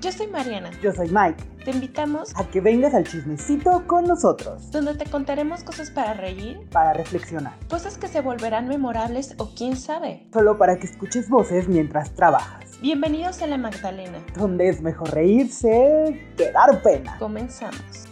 Yo soy Mariana. Yo soy Mike. Te invitamos a que vengas al chismecito con nosotros. Donde te contaremos cosas para reír, para reflexionar, cosas que se volverán memorables o quién sabe. Solo para que escuches voces mientras trabajas. Bienvenidos a La Magdalena. Donde es mejor reírse que dar pena. Comenzamos.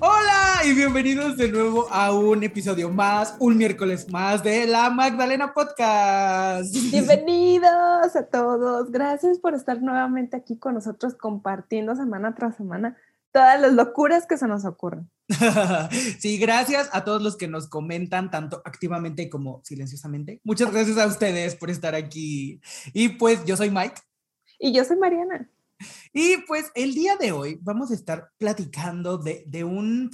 Hola y bienvenidos de nuevo a un episodio más, un miércoles más de la Magdalena Podcast. Bienvenidos a todos. Gracias por estar nuevamente aquí con nosotros compartiendo semana tras semana todas las locuras que se nos ocurren. sí, gracias a todos los que nos comentan tanto activamente como silenciosamente. Muchas gracias a ustedes por estar aquí. Y pues yo soy Mike. Y yo soy Mariana. Y pues el día de hoy vamos a estar platicando de, de un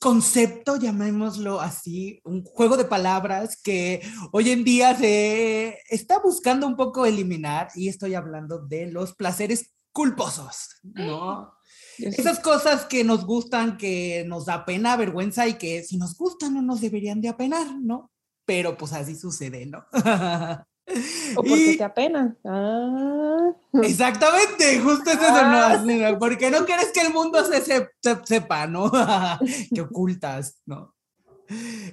concepto, llamémoslo así, un juego de palabras que hoy en día se está buscando un poco eliminar y estoy hablando de los placeres culposos, ¿no? Esas cosas que nos gustan, que nos da pena, vergüenza y que si nos gustan no nos deberían de apenar, ¿no? Pero pues así sucede, ¿no? O porque te apena. Ah. Exactamente, justo eso ah. no, porque no quieres que el mundo se, sepa, ¿no? que ocultas, ¿no?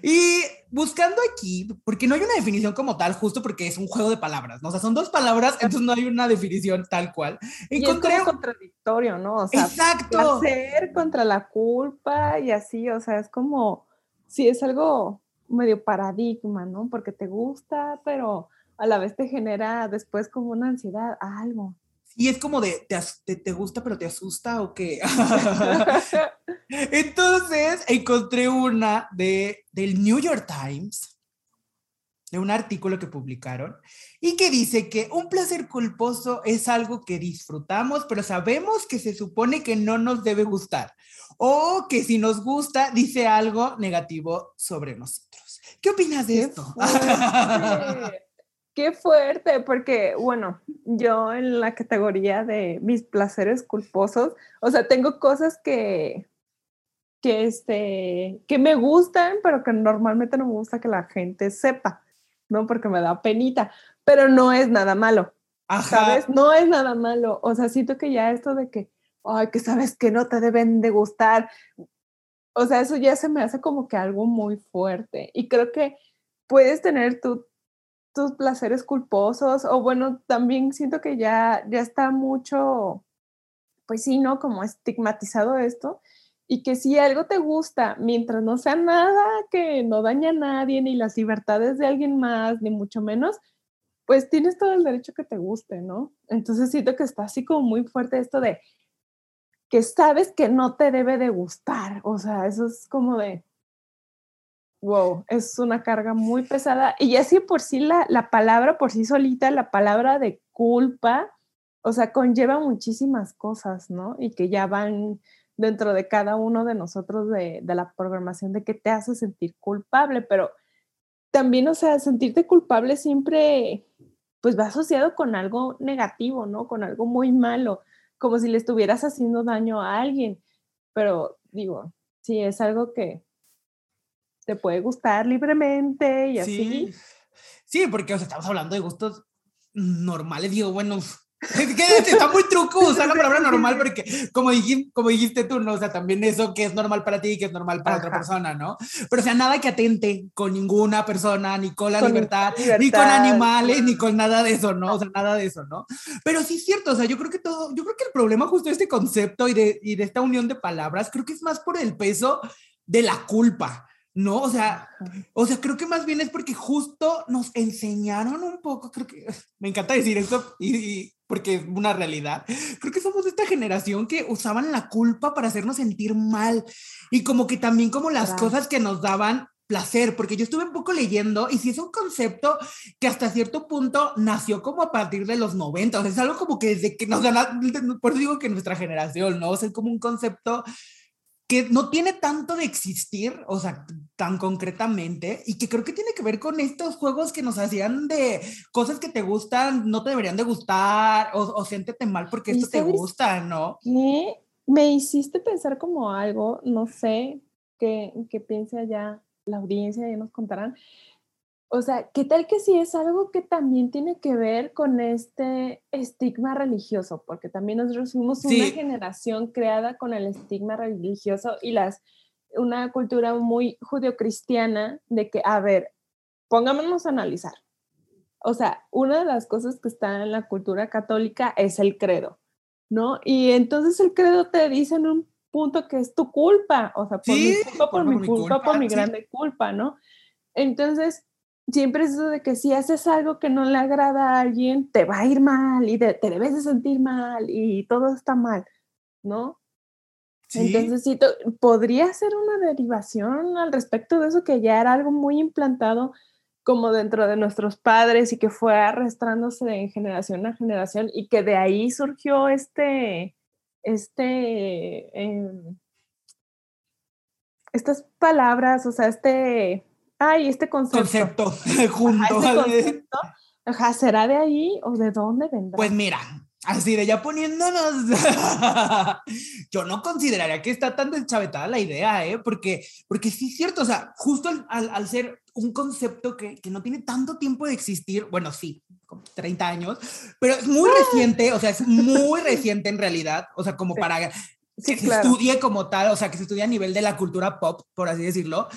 Y buscando aquí, porque no hay una definición como tal, justo porque es un juego de palabras, ¿no? O sea, son dos palabras, entonces no hay una definición tal cual. Encontré... Y es contradictorio, ¿no? O sea, Exacto. placer contra la culpa y así, o sea, es como, sí, es algo medio paradigma, ¿no? Porque te gusta, pero a la vez te genera después como una ansiedad, algo. Y es como de, te, te, gusta pero te asusta o qué? Entonces encontré una de, del New York Times, de un artículo que publicaron, y que dice que un placer culposo es algo que disfrutamos, pero sabemos que se supone que no nos debe gustar, o que si nos gusta dice algo negativo sobre nosotros. ¿Qué opinas de esto? Qué fuerte, porque bueno, yo en la categoría de mis placeres culposos, o sea, tengo cosas que, que, este, que me gustan, pero que normalmente no me gusta que la gente sepa, ¿no? Porque me da penita, pero no es nada malo, ¿sabes? No es nada malo, o sea, siento que ya esto de que, ay, que sabes que no te deben de gustar, o sea, eso ya se me hace como que algo muy fuerte y creo que puedes tener tú tus placeres culposos o bueno, también siento que ya, ya está mucho, pues sí, ¿no? Como estigmatizado esto y que si algo te gusta, mientras no sea nada que no daña a nadie, ni las libertades de alguien más, ni mucho menos, pues tienes todo el derecho que te guste, ¿no? Entonces siento que está así como muy fuerte esto de que sabes que no te debe de gustar, o sea, eso es como de, wow, es una carga muy pesada. Y así por sí la, la palabra, por sí solita, la palabra de culpa, o sea, conlleva muchísimas cosas, ¿no? Y que ya van dentro de cada uno de nosotros de, de, la programación de que te hace sentir culpable, pero también, o sea, sentirte culpable siempre, pues va asociado con algo negativo, ¿no? Con algo muy malo, como si le estuvieras haciendo daño a alguien, pero digo, sí, es algo que, te puede gustar libremente y así. Sí, porque o sea, estamos hablando de gustos normales, digo, bueno, está muy truco usar la palabra normal porque como dijiste, como dijiste tú, ¿no? O sea, también eso que es normal para ti y que es normal para otra persona, ¿no? Pero o sea, nada que atente con ninguna persona, ni con la libertad, ni con animales, ni con nada de eso, ¿no? O sea, nada de eso, ¿no? Pero sí es cierto, o sea, yo creo que todo, yo creo que el problema justo de este concepto y de, y de esta unión de palabras, creo que es más por el peso de la culpa. No, o sea, o sea, creo que más bien es porque justo nos enseñaron un poco, creo que me encanta decir esto y, porque es una realidad. Creo que somos de esta generación que usaban la culpa para hacernos sentir mal y como que también como las cosas que nos daban placer, porque yo estuve un poco leyendo y si es un concepto que hasta cierto punto nació como a partir de los 90, o sea, es algo como que desde que nos dan, por eso digo que nuestra generación, ¿no? O sea, es como un concepto que no tiene tanto de existir, o sea, tan concretamente, y que creo que tiene que ver con estos juegos que nos hacían de cosas que te gustan, no te deberían de gustar, o, o siéntete mal porque esto te gusta, ¿no? ¿Qué? Me hiciste pensar como algo, no sé, qué, qué piense allá la audiencia, ya nos contarán, O sea, ¿qué tal que si es algo que también tiene que ver con este estigma religioso? Porque también nosotros fuimos una generación creada con el estigma religioso y las una cultura muy judio-cristiana de que, a ver, pongámonos a analizar. O sea, una de las cosas que está en la cultura católica es el credo, ¿no? Y entonces el credo te dice en un punto que es tu culpa, o sea, por mi culpa, por por mi mi culpa, por mi sí. grande culpa, ¿no? Entonces, siempre es eso de que si haces algo que no le agrada a alguien, te va a ir mal y de- te debes de sentir mal y todo está mal, ¿no? Sí. Entonces, sí, podría ser una derivación al respecto de eso que ya era algo muy implantado como dentro de nuestros padres y que fue arrastrándose de generación a generación y que de ahí surgió este, este, em, estas palabras, o sea, este, ay, este concepto. concepto Ajá, junto. este al- concepto, ajá, ¿será de ahí o de dónde vendrá? Pues mira, así de ya poniéndonos. Yo no consideraría que está tan deschavetada la idea, ¿eh? Porque, porque sí es cierto, o sea, justo al, al- al ser un concepto que, que no tiene tanto tiempo de existir, bueno, sí, como 30 años, pero es muy reciente, o sea, es muy reciente en realidad, o sea, como Sí. para sí, que se claro. estudie como tal, o sea, que se estudie a nivel de la cultura pop, por así decirlo.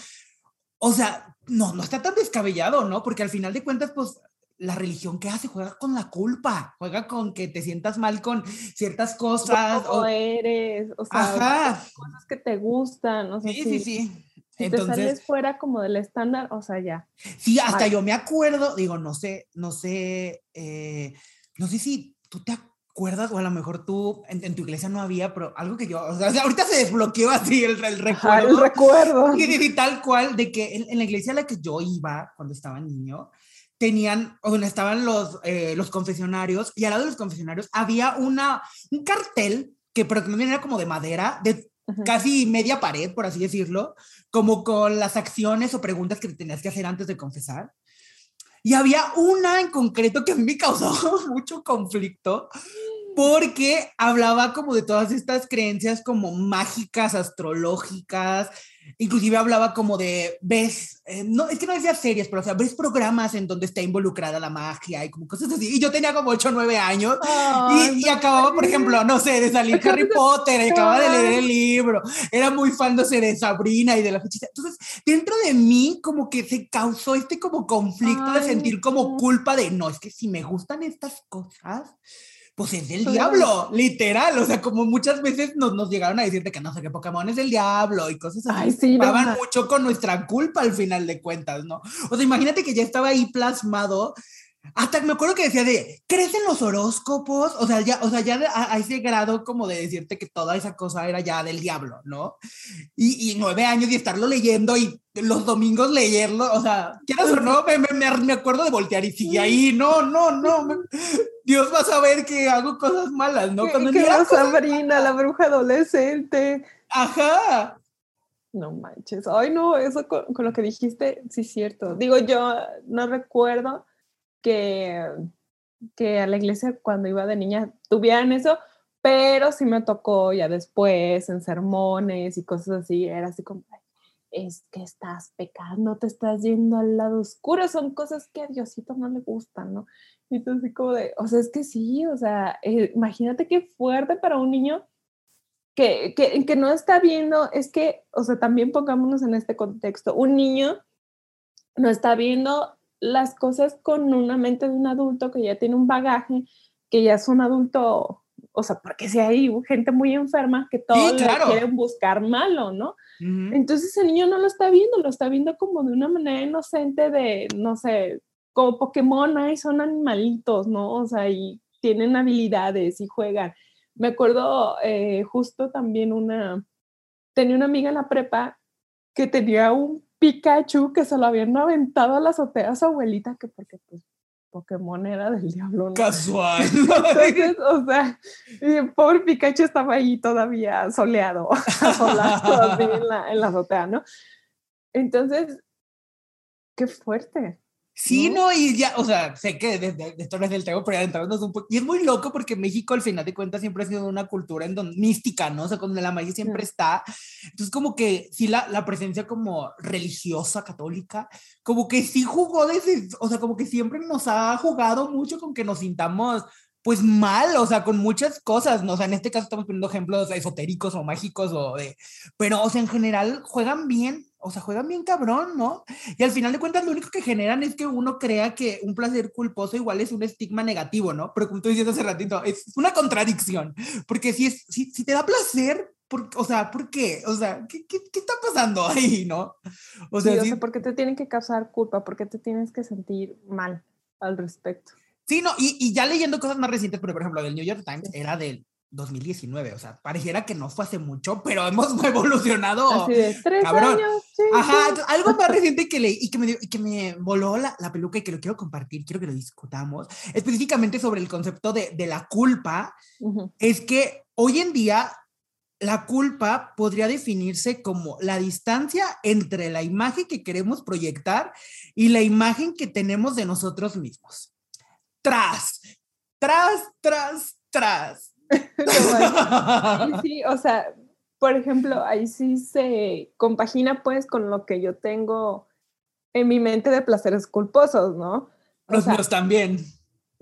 O sea, no, no está tan descabellado, ¿no? Porque al final de cuentas, pues, la religión que hace juega con la culpa, juega con que te sientas mal con ciertas cosas. o- eres, o sea, Ajá, cosas que te gustan, o sea, sí, si, sí, sí. si te sales fuera como del estándar, o sea, ya. sí, hasta yo me acuerdo, digo, no sé, no sé, eh, no sé si tú te acuerdas o a lo mejor tú, en, en tu iglesia no había, pero algo que yo, o sea, ahorita se desbloqueó así el, el Ajá, recuerdo. el recuerdo. Y, y tal cual, de que en, en la iglesia a la que yo iba cuando estaba niño, tenían, o donde estaban los, eh, los confesionarios, y al lado de los confesionarios había una, un cartel que, pero que era como de madera, de casi media pared, por así decirlo, como con las acciones o preguntas que tenías que hacer antes de confesar. Y había una en concreto que a mí me causó mucho conflicto porque hablaba como de todas estas creencias como mágicas, astrológicas, inclusive hablaba como de, ves, eh, no, es que no decía series, pero o sea, ves programas en donde está involucrada la magia y como cosas así. Y yo tenía como 8 o 9 años Ay, y, y acababa, por ejemplo, no sé, de salir Harry de- Potter, y acababa de leer el libro, era muy fan no sé, de Sabrina y de la fechita. Entonces, dentro de mí como que se causó este como conflicto de Ay, sentir como culpa de, no, es que si me gustan estas cosas, pues es del Claro. diablo, literal. O sea, como muchas veces nos, nos llegaron a decirte que no sé qué Pokémon es del diablo y cosas así. Ay, sí, no ma- mucho con nuestra culpa al final de cuentas, ¿no? O sea, imagínate que ya estaba ahí plasmado. Hasta me acuerdo que decía de, ¿crees en los horóscopos? O sea, ya, o sea, ya a, a ese grado como de decirte que toda esa cosa era ya del diablo, ¿no? Y, y nueve años y estarlo leyendo y los domingos leerlo, o sea, quieras o no, me, me, me- me acuerdo de voltear y sigue ahí, no, no, no, me- Dios va a saber que hago cosas malas, ¿no? Cuando que era Sabrina, la bruja adolescente. Ajá. No manches. Ay, no, eso con, con lo que dijiste, sí es cierto. Digo, yo no recuerdo que, que a la iglesia cuando iba de niña tuvieran eso, pero sí me tocó ya después en sermones y cosas así. Era así como, "Ay, es que estás pecando, te estás yendo al lado oscuro. Son cosas que a Diosito no le gustan, ¿no? Y entonces así como de, o sea, es que sí, o sea, eh, imagínate qué fuerte para un niño que, que, que no está viendo, es que, o sea, también pongámonos en este contexto, un niño no está viendo las cosas con una mente de un adulto que ya tiene un bagaje, que ya es un adulto, o sea, porque si hay gente muy enferma que todo claro. le quieren buscar malo, ¿no? Ujú. Entonces el niño no lo está viendo, lo está viendo como de una manera inocente de, no sé, como Pokémon, ahí son animalitos, ¿no? O sea, y tienen habilidades y juegan. Me acuerdo eh, justo también una, tenía una amiga en la prepa que tenía un Pikachu que se lo habían aventado a la azotea a su abuelita, que porque pues Pokémon era del diablo, ¿no? Casual. Entonces, o sea, y el pobre Pikachu estaba ahí todavía soleado, solado así en la, en la azotea, ¿no? Entonces, qué fuerte. Sí, no, y ya, o sea, sé que desde esto no es del tema, pero ya entrarnos un poco. Y es muy loco porque México, al final de cuentas, siempre ha sido una cultura en donde, mística, ¿no? O sea, donde la magia siempre está. Entonces, como que sí, la, la presencia como religiosa, católica, como que sí jugó desde, o sea, como que siempre nos ha jugado mucho con que nos sintamos pues mal, o sea, con muchas cosas, ¿no? O sea, en este caso estamos poniendo ejemplos esotéricos o mágicos o de, pero, o sea, en general juegan bien, o sea, juegan bien cabrón, ¿no? Y al final de cuentas lo único que generan es que uno crea que un placer culposo igual es un estigma negativo, ¿no? Pero como tú decías hace ratito, es una contradicción, porque si, es, si, si te da placer, por, o sea, ¿por qué? O sea, ¿qué, qué, qué está pasando ahí, no? O sea, sí, o sea, ¿por qué te tienen que causar culpa? ¿Por qué te tienes que sentir mal al respecto? Sí, no, y, y, ya leyendo cosas más recientes, pero por ejemplo, del New York Times era del 2019, o sea, pareciera que no fue hace mucho, pero hemos evolucionado. Así de tres cabrón. años. Sí, Ajá, sí. algo más reciente que leí y que me, dio, y que me voló la, la, peluca y que lo quiero compartir, quiero que lo discutamos, específicamente sobre el concepto de, de la culpa, uh -huh. es que hoy en día la culpa podría definirse como la distancia entre la imagen que queremos proyectar y la imagen que tenemos de nosotros mismos tras, tras, tras, tras. sí, o sea, por ejemplo, ahí sí se compagina pues con lo que yo tengo en mi mente de placeres culposos, ¿no? O Los sea, míos también.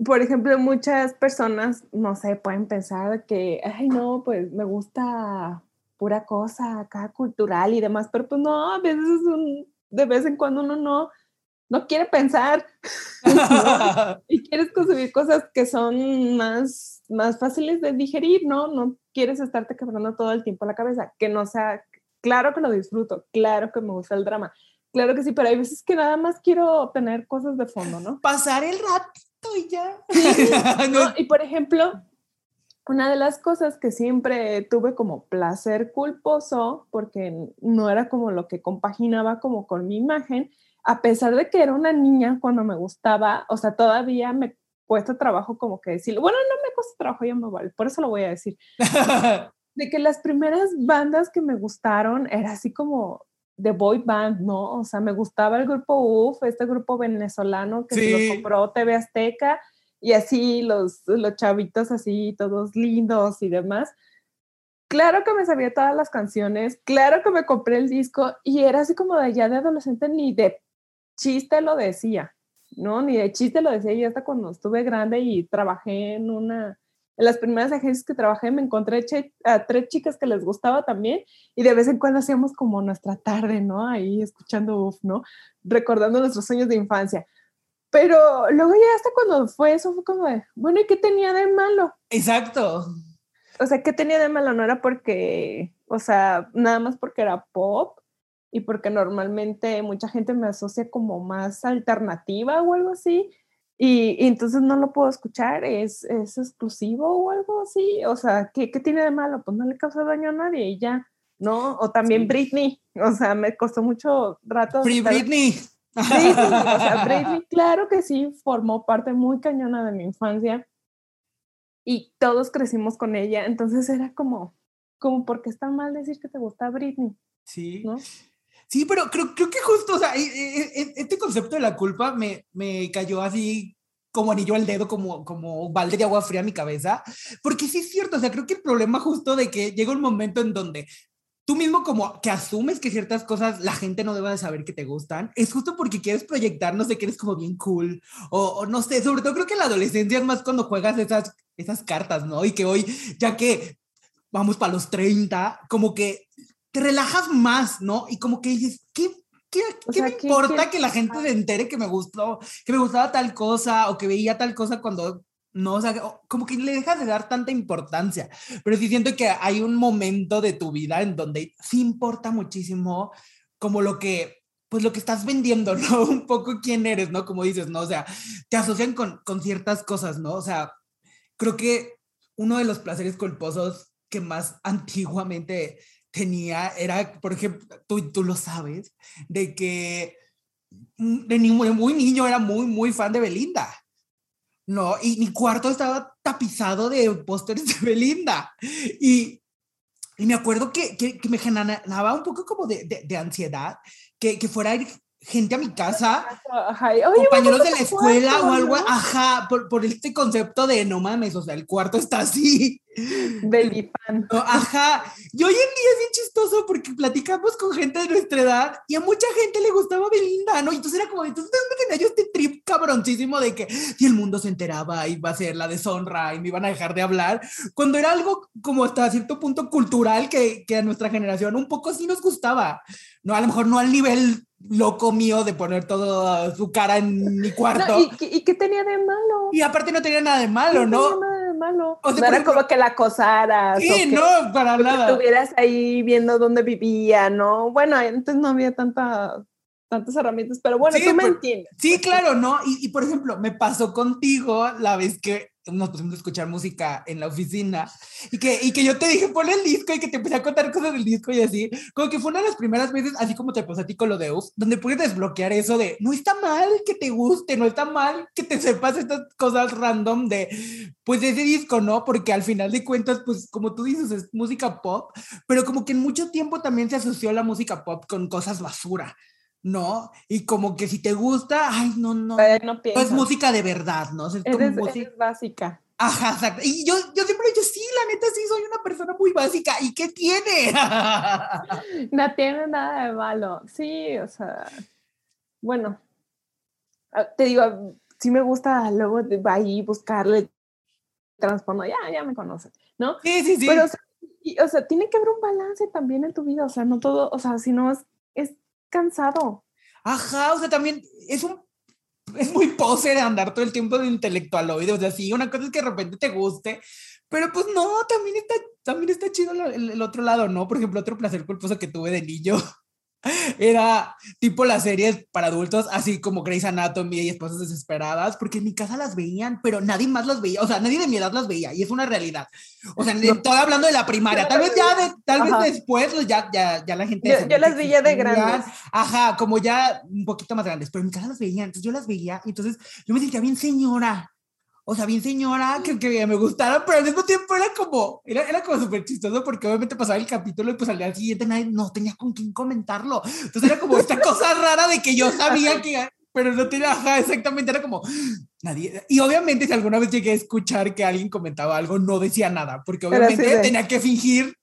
Por ejemplo, muchas personas, no sé, pueden pensar que, ay, no, pues me gusta pura cosa acá cultural y demás, pero pues no, a veces es un, de vez en cuando uno no, no quiere pensar ¿no? y quieres consumir cosas que son más, más fáciles de digerir, ¿no? No quieres estarte quebrando todo el tiempo la cabeza, que no sea, claro que lo disfruto, claro que me gusta el drama, claro que sí, pero hay veces que nada más quiero tener cosas de fondo, ¿no? Pasar el rato y ya. Y por ejemplo, una de las cosas que siempre tuve como placer culposo, porque no era como lo que compaginaba como con mi imagen, a pesar de que era una niña cuando me gustaba, o sea, todavía me cuesta trabajo como que decirlo, bueno, no me cuesta trabajo, ya me vale, por eso lo voy a decir, de que las primeras bandas que me gustaron era así como de boy band, ¿no? O sea, me gustaba el grupo UF, este grupo venezolano que sí. se lo compró TV Azteca, y así los, los chavitos así, todos lindos y demás. Claro que me sabía todas las canciones, claro que me compré el disco y era así como de ya de adolescente ni de chiste lo decía, ¿no? Ni de chiste lo decía. Y hasta cuando estuve grande y trabajé en una, en las primeras agencias que trabajé, me encontré a tres chicas que les gustaba también. Y de vez en cuando hacíamos como nuestra tarde, ¿no? Ahí escuchando UF, ¿no? Recordando nuestros sueños de infancia. Pero luego ya hasta cuando fue eso, fue como de, bueno, ¿y qué tenía de malo? Exacto. O sea, ¿qué tenía de malo? No era porque, o sea, nada más porque era pop y porque normalmente mucha gente me asocia como más alternativa o algo así. Y, y entonces no lo puedo escuchar, ¿Es, es exclusivo o algo así. O sea, ¿qué, ¿qué, tiene de malo? Pues no le causa daño a nadie y ya, ¿no? O también sí. Britney, o sea, me costó mucho rato. Free Britney. Britney, o sea, Britney, claro que sí, formó parte muy cañona de mi infancia y todos crecimos con ella, entonces era como, como, ¿por qué está mal decir que te gusta Britney? Sí. ¿no? Sí, pero creo, creo que justo, o sea, este concepto de la culpa me, me cayó así como anillo al dedo, como, como balde de agua fría a mi cabeza, porque sí es cierto, o sea, creo que el problema justo de que llega un momento en donde tú mismo como que asumes que ciertas cosas la gente no debe de saber que te gustan, es justo porque quieres proyectar, no sé, que eres como bien cool, o, o no sé, sobre todo creo que la adolescencia es más cuando juegas esas, esas cartas, ¿no? Y que hoy, ya que vamos para los 30, como que te relajas más, ¿no? Y como que dices, ¿qué, qué, ¿qué sea, me ¿qué, importa que la gente se entere que me gustó, que me gustaba tal cosa o que veía tal cosa cuando no, o sea, como que le dejas de dar tanta importancia, pero sí siento que hay un momento de tu vida en donde sí importa muchísimo como lo que, pues lo que estás vendiendo, ¿no? Un poco quién eres, ¿no? Como dices, ¿no? O sea, te asocian con, con ciertas cosas, ¿no? O sea, creo que uno de los placeres culposos que más antiguamente tenía era, por ejemplo, tú, tú lo sabes, de que de muy, muy niño era muy, muy fan de Belinda. No, y mi cuarto estaba tapizado de pósters de Belinda. Y, y me acuerdo que, que, que, me generaba un poco como de, de, de ansiedad que, que fuera gente a mi casa, Ajá, "Oye, compañeros vamos de la escuela cuarto", o algo, ¿no? ajá, por, por este concepto de no mames, o sea, el cuarto está así. No, ajá. Y hoy en día es bien chistoso porque platicamos con gente de nuestra edad y a mucha gente le gustaba Belinda, ¿no? Y entonces era como, entonces, ¿de dónde tenía yo este trip cabroncísimo de que si el mundo se enteraba iba a ser la deshonra y me iban a dejar de hablar? Cuando era algo como hasta cierto punto cultural que, que a nuestra generación un poco sí nos gustaba. No, a lo mejor no al nivel loco mío de poner toda su cara en mi cuarto. No, ¿y, qué- ¿Y qué tenía de malo? y aparte no tenía nada de malo, tenía ¿no? nada de malo. O sea, no era ejemplo- como que la acosaras. o Sí, que- no, para que nada. estuvieras ahí viendo dónde vivía, ¿no? Bueno, antes no había tanta, tantas herramientas, pero bueno, Sí, tú me entiendes. Sí, claro, ¿no? Y, y, por ejemplo, me pasó contigo la vez que nos pusimos a escuchar música en la oficina y que, y que yo te dije, ponle el disco y que te empecé a contar cosas del disco y así, como que fue una de las primeras veces, así como te pasó a ti con lo de UF, donde puedes desbloquear eso de, no está mal que te guste, no está mal que te sepas estas cosas random de, pues, de ese disco, ¿no? Porque al final de cuentas, pues, como tú dices, es música pop, pero como que en mucho tiempo también se asoció la música pop con cosas basura. ¿No? Y como que si te gusta, ay, no, no, no es música de verdad, ¿no? O sea, es como Eres, música. eres básica. Ajá, exacto. Y yo, yo siempre he dicho, sí, la neta, sí, soy una persona muy básica. ¿Y qué tiene? No tiene nada de malo. Sí, o sea, bueno, ah, te digo, sí me gusta luego de ahí buscarle trasfondo, ya, ya me conoces, ¿no? sí, sí, sí. Pero, o sea, y- o sea, tiene que haber un balance también en tu vida, o sea, no todo, o sea, si no es, es cansado. Ajá, o sea, también es un. Es muy poser andar todo el tiempo de intelectualoide. O sea, sí, una cosa es que de repente te guste, pero pues no, también está, también está chido el, el otro lado, ¿no? Por ejemplo, otro placer culposo que tuve de niño era tipo las series para adultos, así como Grey's Anatomy y Esposas Desesperadas, porque en mi casa las veían, pero nadie más las veía, o sea, nadie de mi edad las veía, y es una realidad. O sea, estoy hablando de la primaria, tal vez ya, de- tal Ajá. vez después, pues, ya, ya, ya la gente... Yo, yo las ya de grandes. Ajá, como ya un poquito más grandes, pero en mi casa las veía, entonces yo las veía, entonces yo me sentía bien señora. O sea, bien señora, que, que me gustara, pero al mismo tiempo era como, era, era como súper chistoso porque obviamente pasaba el capítulo y pues al día siguiente nadie, no tenía con quién comentarlo. Entonces era como esta cosa rara de que yo sabía que, pero no tenía, ajá, exactamente, era como, nadie. Y obviamente si alguna vez llegué a escuchar que alguien comentaba algo, no decía nada, porque obviamente de- tenía que fingir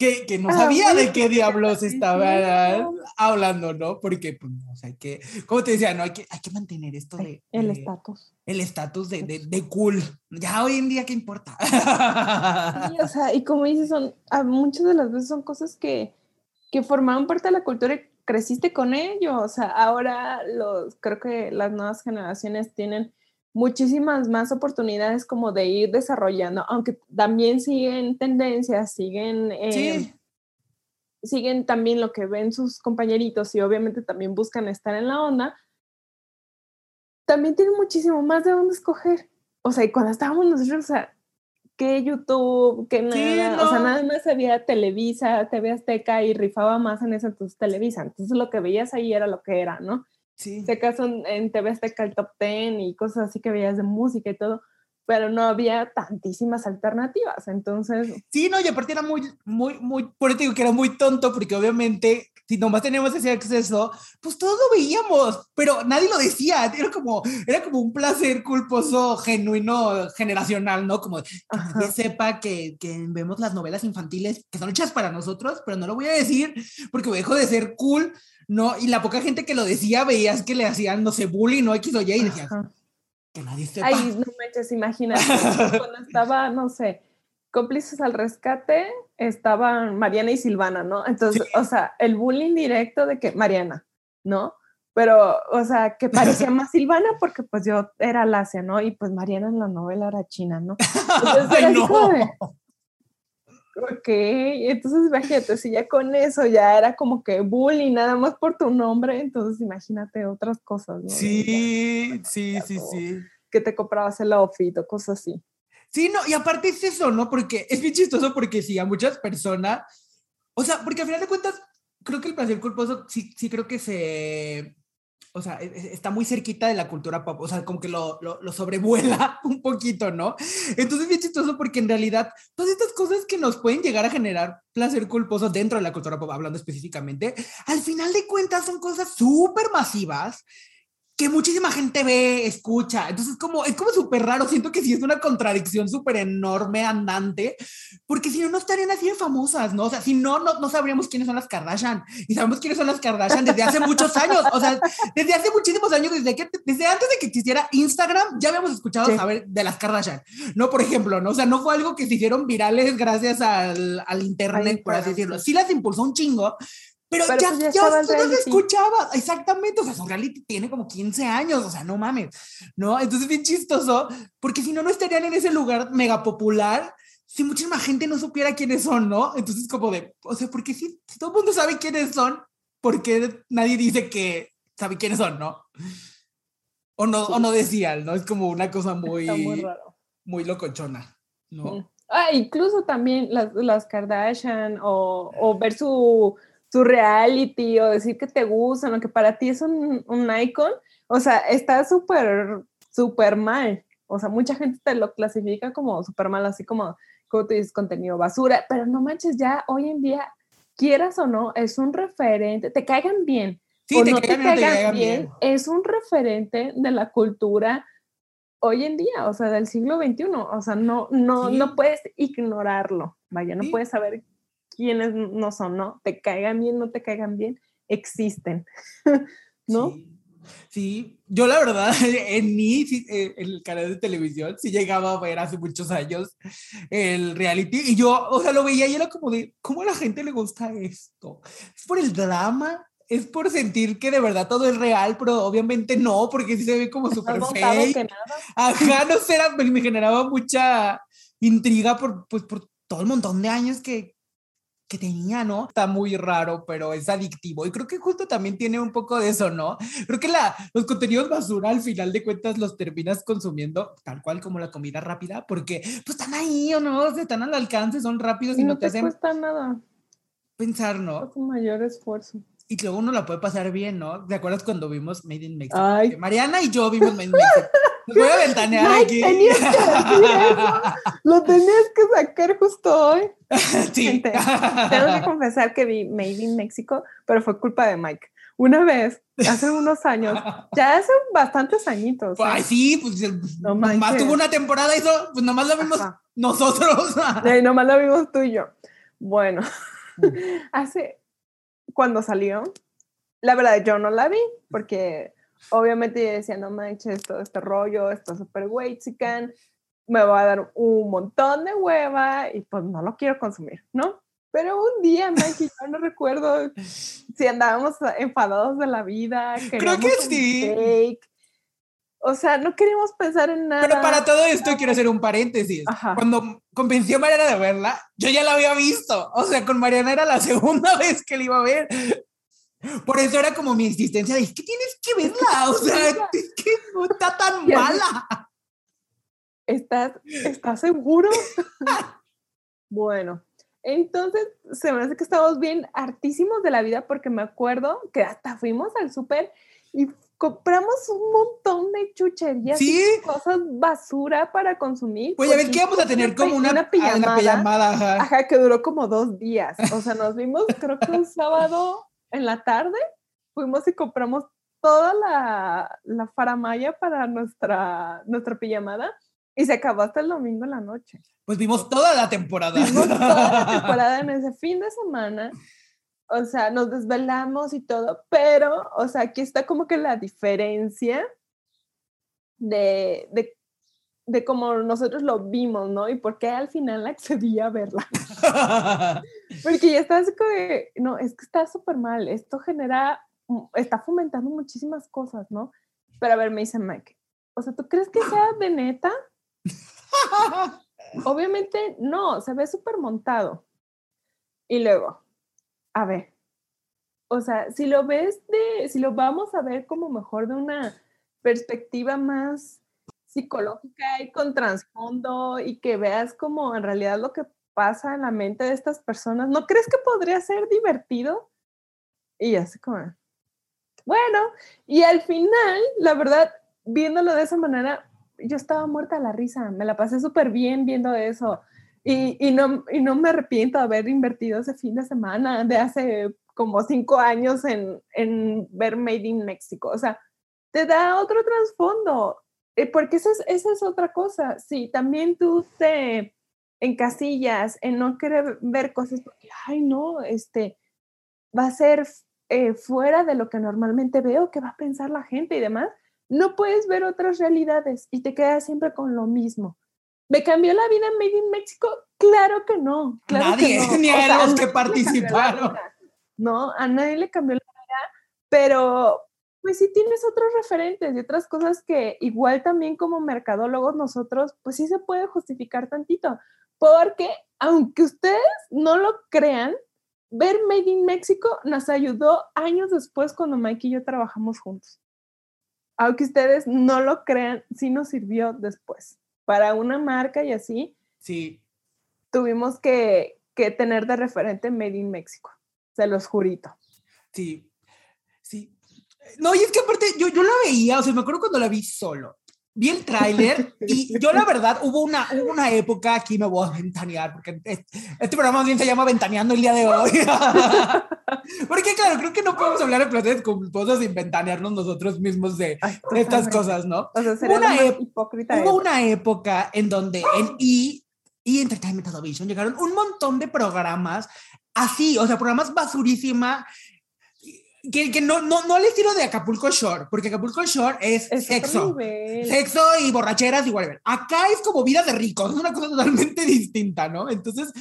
que, que no Ah, sabía de qué diablos estaba hablando, ¿no? Porque, pues, o sea, que, como te decía, no, hay que, hay que mantener esto de... El estatus. el estatus de, de, de cool. Ya hoy en día, ¿qué importa? Sí, o sea, y como dices, son, muchas de las veces son cosas que, que formaban parte de la cultura y creciste con ello. O sea, ahora los, creo que las nuevas generaciones tienen muchísimas más oportunidades como de ir desarrollando, aunque también siguen tendencias, siguen, eh, Sí, siguen también lo que ven sus compañeritos y obviamente también buscan estar en la onda, también tienen muchísimo más de dónde escoger. O sea, y cuando estábamos nosotros, o sea, que YouTube, que nada, Sí, o sea, no. nada más había Televisa, TV Azteca y rifaba más en ese entonces Televisa. Entonces lo que veías ahí era lo que era, ¿no? Sí. Si acaso en, en TV Azteca el top 10 y cosas así que veías de música y todo, pero no había tantísimas alternativas. Entonces, Sí, no, y aparte era muy, muy, muy, por eso digo que era muy tonto, porque obviamente, si nomás teníamos ese acceso, pues todos lo veíamos, pero nadie lo decía, era como, era como un placer culposo, genuino, generacional, ¿no? Como que nadie sepa que, que vemos las novelas infantiles que son hechas para nosotros, pero no lo voy a decir porque dejo de ser cool, ¿no? Y la poca gente que lo decía, veías que le hacían, no sé, bullying, ¿no? X o Y, y decías, ajá. que nadie sepa. Ay, no manches, imagínate. Cuando estaba, no sé, cómplices al rescate, estaban Mariana y Silvana, ¿no? Entonces, o sea, el bullying directo de que Mariana, ¿no? Pero, o sea, que parecía más Silvana porque pues yo era lacia, ¿no? Y pues Mariana en la novela era china, ¿no? Entonces, era Ay, no. Ok, entonces imagínate, si ya con eso ya era como que bullying nada más por tu nombre, entonces imagínate otras cosas, Sí, sí, sí, sí. Que te comprabas el outfit o cosas así. Sí, no, y aparte es eso, ¿no? Porque es bien chistoso porque sí, a muchas personas, o sea, porque al final de cuentas, creo que el placer culposo sí, sí creo que se, o sea, e, e, está muy cerquita de la cultura pop, o sea, como que lo, lo, sobrevuela un poquito, ¿no? Entonces es bien chistoso porque en realidad todas estas cosas que nos pueden llegar a generar placer culposo dentro de la cultura pop, hablando específicamente, al final de cuentas son cosas súper masivas que muchísima gente ve, escucha. Entonces, como, es como súper raro. Siento que sí es una contradicción súper enorme, andante, porque si no, no estarían así de famosas, ¿no? O sea, si no, no, no sabríamos quiénes son las Kardashian. Y sabemos quiénes son las Kardashian desde hace muchos años. O sea, desde hace muchísimos años, desde, que, desde antes de que existiera Instagram, ya habíamos escuchado saber de las Kardashian. No, por ejemplo, ¿no? O sea, no fue algo que se hicieron virales gracias al, al internet, por así decirlo. Sí las impulsó un chingo, pero, ya, pues ya, ya no se escuchaba, exactamente, o sea, su reality tiene como 15 años, o sea, no mames, ¿no? Entonces, bien chistoso, porque si no, no estarían en ese lugar mega popular si muchísima gente no supiera quiénes son, ¿no? Entonces, como de, o sea, porque si, si todo el mundo sabe quiénes son, ¿por qué nadie dice que sabe quiénes son, no? O no, o no decían, ¿no? Es como una cosa muy, muy, muy locochona, ¿no? Ah, incluso también las, las Kardashian o, o ver su su reality o decir que te gustan o que para ti es un, un icon, o sea, está súper, súper mal. O sea, mucha gente te lo clasifica como súper mal, así como, como tú dices, contenido basura, pero no manches, ya hoy en día, quieras o no, es un referente, te caigan bien. o no te caigan, bien, es un referente de la cultura hoy en día, o sea, del siglo XXI, o sea, no, no, no puedes ignorarlo, vaya, no puedes saber quiénes no son, ¿no? Te caigan bien, no te caigan bien, existen, ¿no? Sí. yo la verdad, en mí, eh, en el canal de televisión, sí llegaba a ver hace muchos años el reality y yo, o sea, lo veía y era como de, ¿cómo a la gente le gusta esto? ¿Es por el drama? ¿Es por sentir que de verdad todo es real? Pero obviamente no, porque sí se ve como súper fake. Ajá, no sé, me generaba mucha intriga por, pues, por todo el montón de años que, que tenía, ¿no? Está muy raro, pero es adictivo. Y creo que justo también tiene un poco de eso, ¿no? Creo que la, los contenidos basura al final de cuentas los terminas consumiendo tal cual como la comida rápida, porque pues están ahí o no, están al alcance, son rápidos y, no, te, hacen... cuesta nada. Pensar, ¿no? Es un mayor esfuerzo. Y luego uno la puede pasar bien, ¿no? ¿Te acuerdas cuando vimos Made in Mexico? Mariana y yo vimos Made in Mexico. voy a ventanear aquí. Tenías que eso. Lo tenías que sacar justo hoy. Sí. tengo que confesar que vi Made in Mexico, pero fue culpa de Mike. Una vez, hace unos años, ya hace bastantes añitos. ¿eh? Ay, sí, pues no nomás tuvo una temporada y eso, pues nomás lo vimos nosotros. Sí, nomás lo vimos tú y yo. Bueno, hace, cuando salió, la verdad yo no la vi, porque obviamente yo decía, no manches, todo este rollo, esto es súper chican, me va a dar un montón de hueva y pues no lo quiero consumir, ¿no? Pero un día, Mike, yo no recuerdo si andábamos enfadados de la vida. Creo que sí. O sea, no queríamos pensar en nada. Pero para todo esto quiero hacer un paréntesis. Cuando convenció a Mariana de verla, yo ya la había visto. O sea, con Mariana era la segunda vez que la iba a ver. Por eso era como mi insistencia de, que tienes que verla, o sea, es que no está tan mala. ¿Estás, ¿Estás seguro? bueno, entonces se me hace que estamos bien hartísimos de la vida porque me acuerdo que hasta fuimos al súper y compramos un montón de chucherías y cosas basura para consumir. Pues a ver, ¿qué vamos a tener? Como una, una pijamada. ajá. que duró como dos días. O sea, nos vimos creo que un sábado en la tarde fuimos y compramos toda la, la faramaya para nuestra, nuestra pijamada y se acabó hasta el domingo en la noche. Pues vimos toda la temporada. Vimos toda la temporada en ese fin de semana. O sea, nos desvelamos y todo, pero, o sea, aquí está como que la diferencia de, de, de cómo nosotros lo vimos, ¿no? Y por qué al final accedí a verla. Porque ya está así como de, no, es que está súper mal, esto genera, mm, está fomentando muchísimas cosas, ¿no? Pero a ver, me dice Mike, o sea, ¿tú crees que sea de neta? Obviamente no, se ve súper montado. Y luego, a ver, o sea, si lo ves de, si lo vamos a ver como mejor de una perspectiva más psicológica y con trasfondo y que veas como en realidad lo que pasa en la mente de estas personas, ¿no crees que podría ser divertido? Y así como, bueno, y al final, la verdad, viéndolo de esa manera, yo estaba muerta a la risa, me la pasé súper bien viendo eso. Y, y, no, y no me arrepiento de haber invertido ese fin de semana de hace como cinco años en, en ver Made in Mexico. O sea, te da otro trasfondo, eh, porque esa es, esa es otra cosa. Si también tú te encasillas en no querer ver cosas porque, ay, no, este, va a ser eh, fuera de lo que normalmente veo, que va a pensar la gente y demás, no puedes ver otras realidades y te quedas siempre con lo mismo. ¿Me cambió la vida Made in México? Claro que no. Claro nadie, que no. ni a los que participaron. No, a nadie le cambió la vida, pero pues sí tienes otros referentes y otras cosas que igual también como mercadólogos nosotros, pues sí se puede justificar tantito, porque aunque ustedes no lo crean, ver Made in México nos ayudó años después cuando Mike y yo trabajamos juntos. Aunque ustedes no lo crean, sí nos sirvió después. Para una marca y así, sí. tuvimos que, que tener de referente Made in México, se los jurito. Sí, sí. No, y es que aparte yo, yo la veía, o sea, me acuerdo cuando la vi solo. Vi el tráiler y yo la verdad hubo una, hubo una época, aquí me voy a ventanear, porque este, programa bien se llama Ventaneando el día de hoy. porque claro, creo que no podemos hablar de placeres culposos sin ventanearnos nosotros mismos de Ay, estas totalmente. cosas, ¿no? O sea, sería Una lo más ep- hipócrita de Hubo una época en donde en E! y Entertainment Television llegaron un montón de programas así, o sea, programas basurísima, que, que no, no, no al estilo de Acapulco Shore, porque Acapulco Shore es, Es sexo. Sexo y borracheras y whatever. Acá es como vida de ricos, es una cosa totalmente distinta, ¿no? Entonces,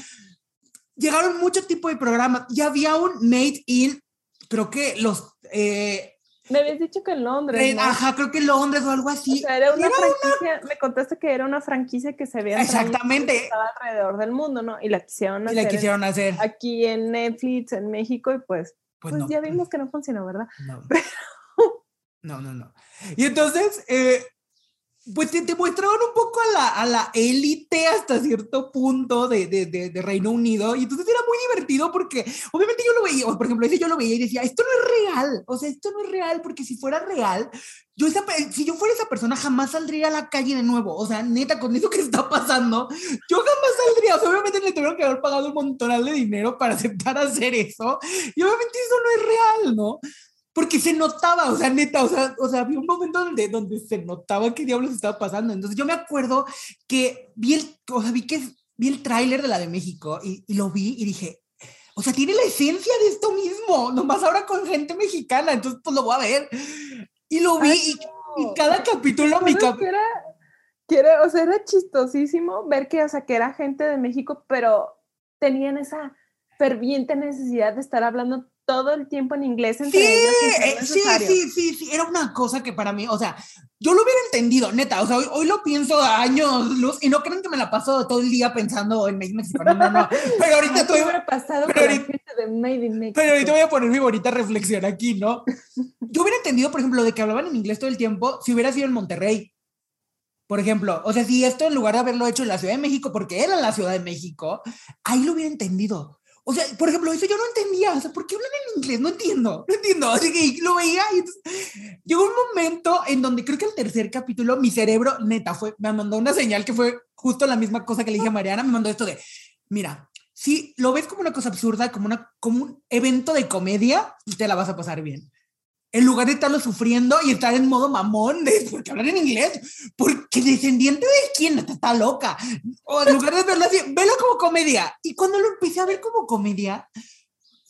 llegaron mucho tipo de programas y había un Made in, creo que los, eh, Me habías dicho que en Londres. eh, ¿no? ajá, creo que Londres o algo O así. sea, era una Era franquicia, me contaste que era una franquicia que se había Exactamente. estaba alrededor del mundo, ¿no? Y la quisieron Y hacer la quisieron hacer. aquí en Netflix, en México, y pues, Pues, pues no. ya vimos que no funcionó, ¿verdad? No. No, no, no. Y entonces, eh, pues te, te mostraban un poco a la, a la élite hasta cierto punto de, de, de, de Reino Unido. Y entonces era muy divertido porque obviamente yo lo veía, o por ejemplo, ese yo lo veía y decía, esto no es real. O sea, esto no es real porque si fuera real, yo esa, si yo fuera esa persona jamás saldría a la calle de nuevo. O sea, neta, con eso que está pasando, yo jamás saldría. O sea, obviamente le tuvieron que haber pagado un montonal de dinero para aceptar hacer eso. Y obviamente eso no es real, ¿no? Porque se notaba, o sea, neta, o sea, o sea, había un momento donde, donde se notaba qué diablos estaba pasando. Entonces yo me acuerdo que vi el, o sea, vi que vi el tráiler de la de México y, y lo vi y dije, o sea, tiene la esencia de esto mismo, nomás ahora con gente mexicana, entonces pues lo voy a ver. Y lo vi Ay, y, y no. cada capítulo mi ¿Sabes cap era, era- o sea, era chistosísimo ver que, o sea, que era gente de México, pero tenían esa ferviente necesidad de estar hablando todo el tiempo en inglés entre Sí, ellos. eh, sí, sí, sí, sí, era una cosa que para mí, o sea, yo lo hubiera entendido, neta, o sea, hoy, hoy lo pienso a años luz y no creen que me la paso todo el día pensando en México, no, no, no, pero ahorita ¿Qué estoy, pasado pero ahorita- de Made in Mexico? pero ahorita voy a poner mi bonita reflexión aquí, ¿no? Yo hubiera entendido, por ejemplo, de que hablaban en inglés todo el tiempo si hubiera sido en Monterrey. Por ejemplo, o sea, si esto en lugar de haberlo hecho en la Ciudad de México, porque era la Ciudad de México, ahí lo hubiera entendido. O sea, por ejemplo, eso yo no entendía. O sea, ¿por qué hablan en inglés? No entiendo, no entiendo. Así que lo veía y entonces, llegó un momento en donde creo que el tercer capítulo, mi cerebro, neta, fue, me mandó una señal que fue justo la misma cosa que le dije a Mariana, me mandó esto de, mira, si lo ves como una cosa absurda, como, una, como un evento de comedia, te la vas a pasar bien. En lugar de estarlo sufriendo y estar en modo mamón, de, porque hablan en inglés, porque descendiente de quién está, está loca. O en lugar de verlo así, velo como comedia. Y cuando lo empecé a ver como comedia,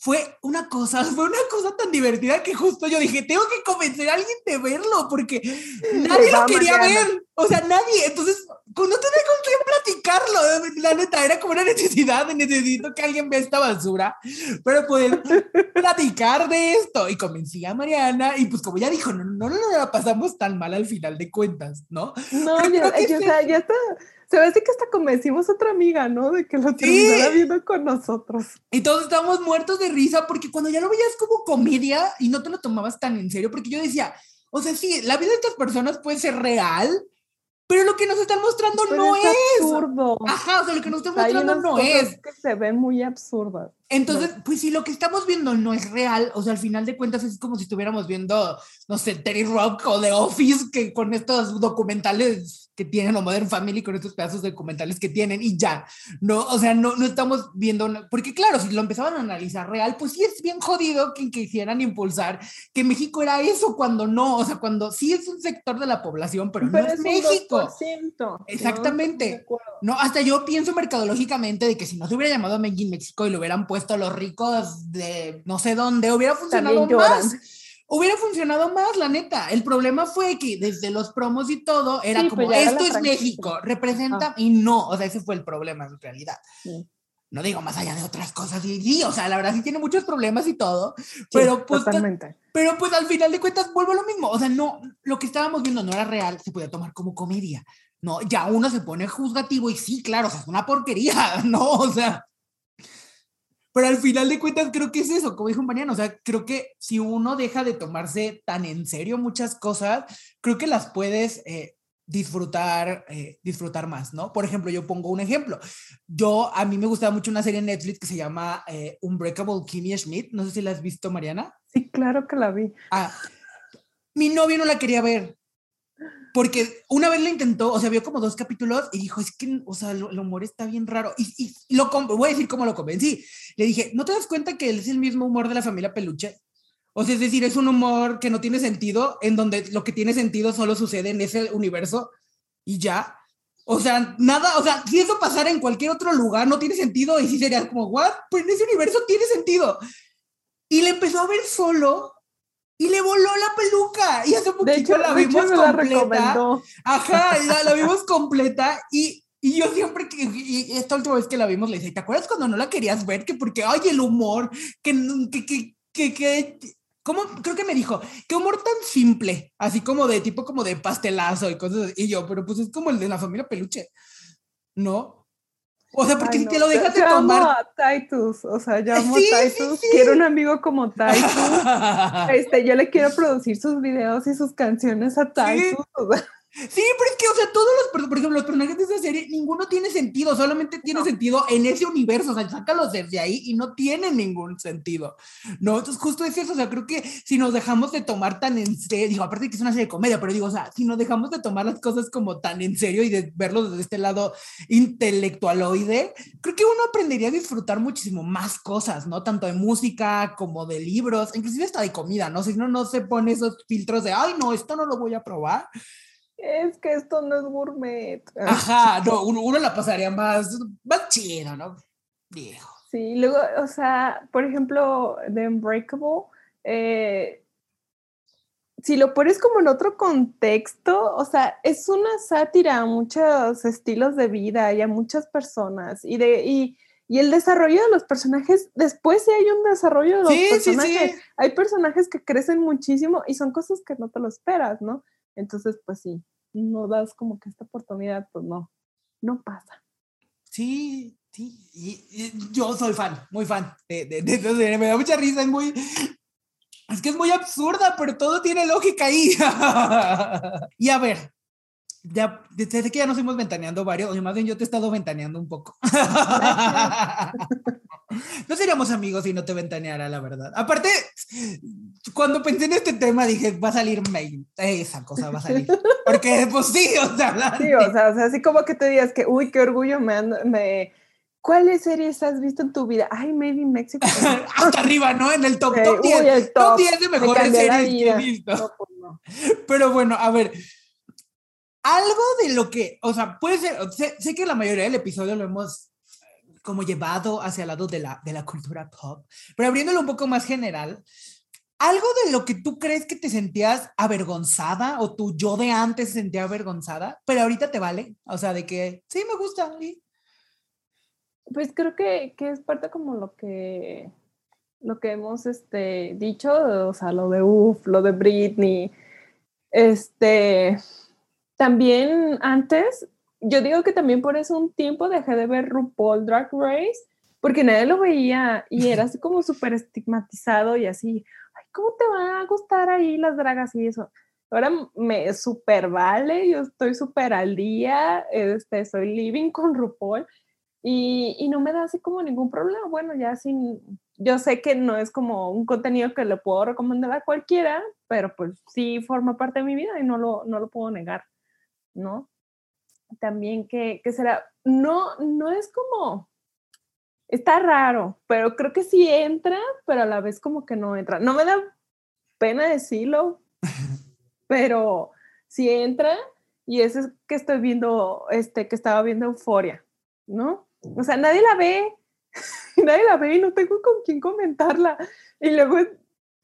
fue una cosa, fue una cosa tan divertida que justo yo dije, tengo que convencer a alguien de verlo, porque nadie va, lo quería ver. O sea, nadie. Entonces, pues, no tenía con quién platicarlo. La neta, era como una necesidad de necesito que alguien vea esta basura para poder platicar de esto. Y convencí a Mariana, y pues como ya dijo, no, no, no, la pasamos tan mal al final de cuentas, ¿no? No, Pero ya, creo que ya, sí. o sea, ya está. Se ve así que hasta convencimos a otra amiga, ¿no? De que lo terminara viendo con nosotros. Y todos estábamos muertos de risa porque cuando ya lo veías como comedia y no te lo tomabas tan en serio, porque yo decía, o sea, sí, la vida de estas personas puede ser real, pero lo que nos están mostrando Pero no es es. absurdo. Ajá, o sea, lo que nos están Hay mostrando no es. que se ven muy absurdas. Entonces, pues si lo que estamos viendo no es real, o sea, al final de cuentas es como si estuviéramos viendo, no sé, Terry Rock o The Office, que con estos documentales que tienen, o Modern Family, con estos pedazos documentales que tienen, y ya, no, o sea, no, no estamos viendo, porque claro, si lo empezaban a analizar real, pues sí es bien jodido que quisieran impulsar que México era eso cuando no, o sea, cuando sí es un sector de la población, pero, no es, México. Exactamente. No, hasta yo pienso mercadológicamente de que si no se hubiera llamado México y lo hubieran puesto a los ricos de no sé dónde, hubiera funcionado más. Hubiera funcionado más, la neta. El problema fue que desde los promos y todo era como, pues esto es México, representa, ah. y no, o sea, ese fue el problema en realidad. No digo más allá de otras cosas, y, sí, o sea, la verdad sí tiene muchos problemas y todo, pero pues, pero pues al final de cuentas vuelvo a lo mismo, o sea, no, lo que estábamos viendo no era real, se podía tomar como comedia, no, ya uno se pone juzgativo y sí, claro, o sea, es una porquería, ¿no? O sea, pero al final de cuentas creo que es eso, como dijo Mariano, o sea, creo que si uno deja de tomarse tan en serio muchas cosas, creo que las puedes eh, disfrutar, eh, disfrutar más, ¿no? Por ejemplo, yo pongo un ejemplo. Yo, a mí me gustaba mucho una serie en Netflix que se llama eh, Unbreakable Kimmy Schmidt, no sé si la has visto, Mariana. Sí, claro que la vi. Ah, mi novio no la quería ver porque una vez lo intentó, o sea, vio como dos capítulos y dijo, es que, o sea, el, humor está bien raro. Y, y lo voy a decir cómo lo convencí. Le dije, ¿no te das cuenta que es el mismo humor de la familia Peluche? O sea, es decir, es un humor que no tiene sentido, en donde lo que tiene sentido solo sucede en ese universo y ya. O sea, nada, o sea, si eso pasara en cualquier otro lugar, no tiene sentido y sí sería como, ¿what? Pues en ese universo tiene sentido. Y le empezó a ver solo y le voló la peluca. Y hace poquito la vimos completa. Ajá, la, la, vimos completa y, y yo siempre que, y esta última vez que la vimos le dije, ¿te acuerdas cuando no la querías ver? Que porque, ay, el humor, que, que, que, que, que ¿Cómo? Creo que me dijo, qué humor tan simple, así como de tipo como de pastelazo y cosas. Y yo, pero pues es como el de la familia peluche, ¿no? O sea, porque si te lo dejas de tomar. Amo a Titus, o sea, yo amo a Titus, quiero un amigo como Titus. este, yo le quiero producir sus videos y sus canciones a Titus. O sea. Sí, pero es que, o sea, todos los, por ejemplo, los personajes de esa serie, ninguno tiene sentido, solamente tiene sentido en ese universo, o sea, sácalos desde ahí y no tienen ningún sentido, ¿no? Entonces, justo es eso, o sea, creo que si nos dejamos de tomar tan en serio, digo, aparte que es una serie de comedia, pero digo, o sea, si nos dejamos de tomar las cosas como tan en serio y de verlo desde este lado intelectualoide, creo que uno aprendería a disfrutar muchísimo más cosas, ¿no? Tanto de música como de libros, inclusive hasta de comida, ¿no? Si uno no se pone esos filtros de, ay, no, esto no lo voy a probar es que esto no es gourmet. Ajá, no, uno, la pasaría más, más chido, ¿no? Viejo. Sí, luego, o sea, por ejemplo, The Unbreakable, eh, si lo pones como en otro contexto, o sea, es una sátira a muchos estilos de vida y a muchas personas. Y, de, y, y el desarrollo de los personajes, después sí hay un desarrollo de los personajes. Hay personajes que crecen muchísimo y son cosas que no te lo esperas, ¿no? Entonces, pues sí, no das como que esta oportunidad, pues no, no pasa. Sí, sí, y, yo soy fan, muy fan de, de, me da mucha risa, es muy, es que es muy absurda, pero todo tiene lógica ahí. y a ver, ya, desde que ya nos fuimos ventaneando varios, o más bien yo te he estado ventaneando un poco. no seríamos amigos si no te ventaneara, la verdad. Aparte, cuando pensé en este tema dije, va a salir mail, esa cosa va a salir. Porque, pues sí, o sea, Sí, o sea, así como que te digas que, uy, qué orgullo me... me ¿Cuáles series has visto en tu vida? Ay, maybe México. Hasta arriba, ¿no? En el top, top 10. el top, 10 de mejores series que he visto. Pues no. Pero bueno, a ver, algo de lo que, o sea, puede ser, sé, que la mayoría del episodio lo hemos como llevado hacia el lado de la, de la cultura pop, pero abriéndolo un poco más general, algo de lo que tú crees que te sentías avergonzada o tu yo de antes se sentía avergonzada, pero ahorita te vale, o sea, de que sí me gusta. Pues creo que, que, es parte como lo que lo que hemos este, dicho, o sea, lo de UF, lo de Britney, este, también antes, yo digo que también por eso un tiempo dejé de ver RuPaul Drag Race, porque nadie lo veía y era así como súper estigmatizado y así, ay, ¿cómo te va a gustar ahí las dragas y eso? Ahora me súper vale, yo estoy súper al día, este, soy living con RuPaul Y, y, no me da así como ningún problema. Bueno, ya sin, yo sé que no es como un contenido que le puedo recomendar a cualquiera, pero pues sí forma parte de mi vida y no lo, no lo puedo negar, ¿no? También que, que será, no, no es como, está raro, pero creo que sí entra, pero a la vez como que no entra. No me da pena decirlo, pero sí entra y eso es que estoy viendo, este, que estaba viendo Euforia, ¿no? O sea, nadie la ve, nadie la ve y no tengo con quién comentarla. Y luego,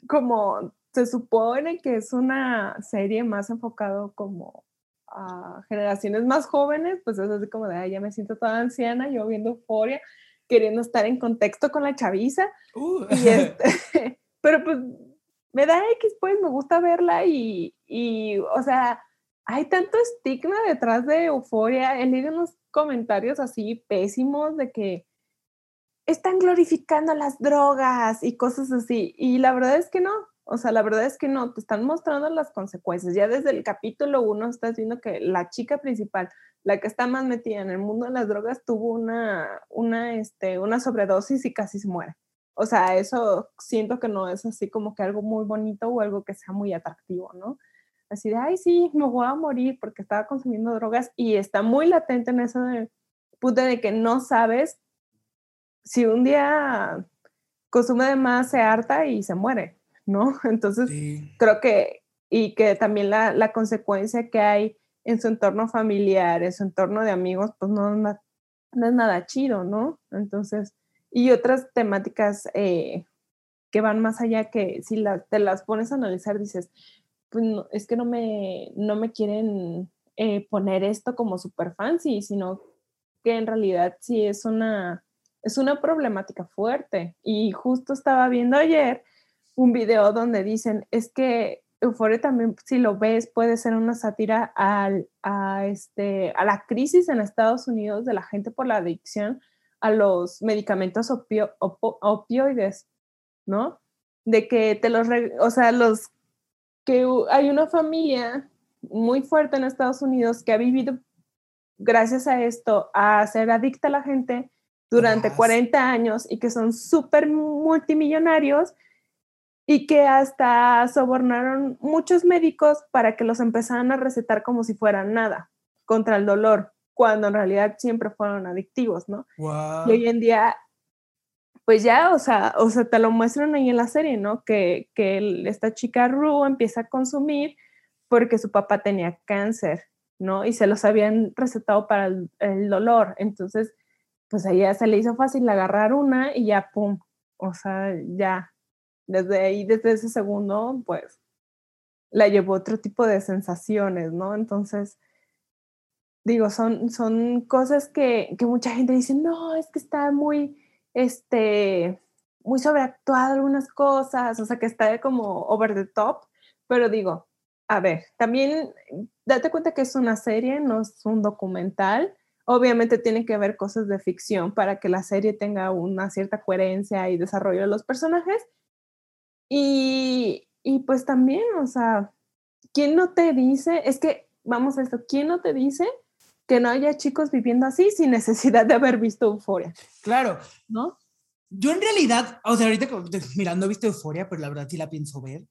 como se supone que es una serie más enfocado como a generaciones más jóvenes, pues es así como de, ay, ya me siento toda anciana, yo viendo Euforia, queriendo estar en contexto con la chaviza. Uh. Este, pero pues me da X, pues me gusta verla y, y, o sea, hay tanto estigma detrás de Euforia. He leído unos comentarios así pésimos de que están glorificando las drogas y cosas así. Y la verdad es que no. O sea, la verdad es que no, te están mostrando las consecuencias. Ya desde el capítulo uno estás viendo que la chica principal, la que está más metida en el mundo de las drogas, tuvo una, una, este, una sobredosis y casi se muere. O sea, eso siento que no es así como que algo muy bonito o algo que sea muy atractivo, ¿no? Así de, ay, sí, me voy a morir porque estaba consumiendo drogas y está muy latente en eso de, puta, de que no sabes si un día consume de más, se harta y se muere, ¿no? Entonces, creo que, y que también la, la, consecuencia que hay en su entorno familiar, en su entorno de amigos, pues no, no, es nada chido, ¿no? Entonces, y otras temáticas eh, que van más allá que si la, te las pones a analizar, dices, pues es que no me, no me quieren eh, poner esto como super fancy, sino que en realidad sí es una, es una problemática fuerte. Y justo estaba viendo ayer un video donde dicen, es que Euphoria también, si lo ves, puede ser una sátira al, a, este, a la crisis en Estados Unidos de la gente por la adicción a los medicamentos opioides, ¿no? De que te los, o sea, los que hay una familia muy fuerte en Estados Unidos que ha vivido gracias a esto, a ser adicta a la gente durante 40 años y que son súper multimillonarios y que hasta sobornaron muchos médicos para que los empezaran a recetar como si fueran nada contra el dolor, cuando en realidad siempre fueron adictivos, ¿no? Y hoy en día, pues ya, o sea, o sea, te lo muestran ahí en la serie, ¿no? Que, que esta chica Rue empieza a consumir porque su papá tenía cáncer, ¿no? Y se los habían recetado para el, el dolor. Entonces, pues a ella se le hizo fácil agarrar una y ya, pum, o sea, ya desde ahí, desde ese segundo, pues la llevó otro tipo de sensaciones, ¿no? Entonces, digo, son, son cosas que, que mucha gente dice, no, es que está muy, este, muy sobreactuado algunas cosas, o sea, que está como over the top, pero digo, a ver, también date cuenta que es una serie, no es un documental. Obviamente tiene que haber cosas de ficción para que la serie tenga una cierta coherencia y desarrollo de los personajes, y, y pues también, o sea, ¿quién no te dice? Es que, vamos a esto, ¿quién no te dice que no haya chicos viviendo así sin necesidad de haber visto Euforia? Claro. ¿No? Yo en realidad, o sea, ahorita mirando he visto Euforia, pero la verdad sí la pienso ver.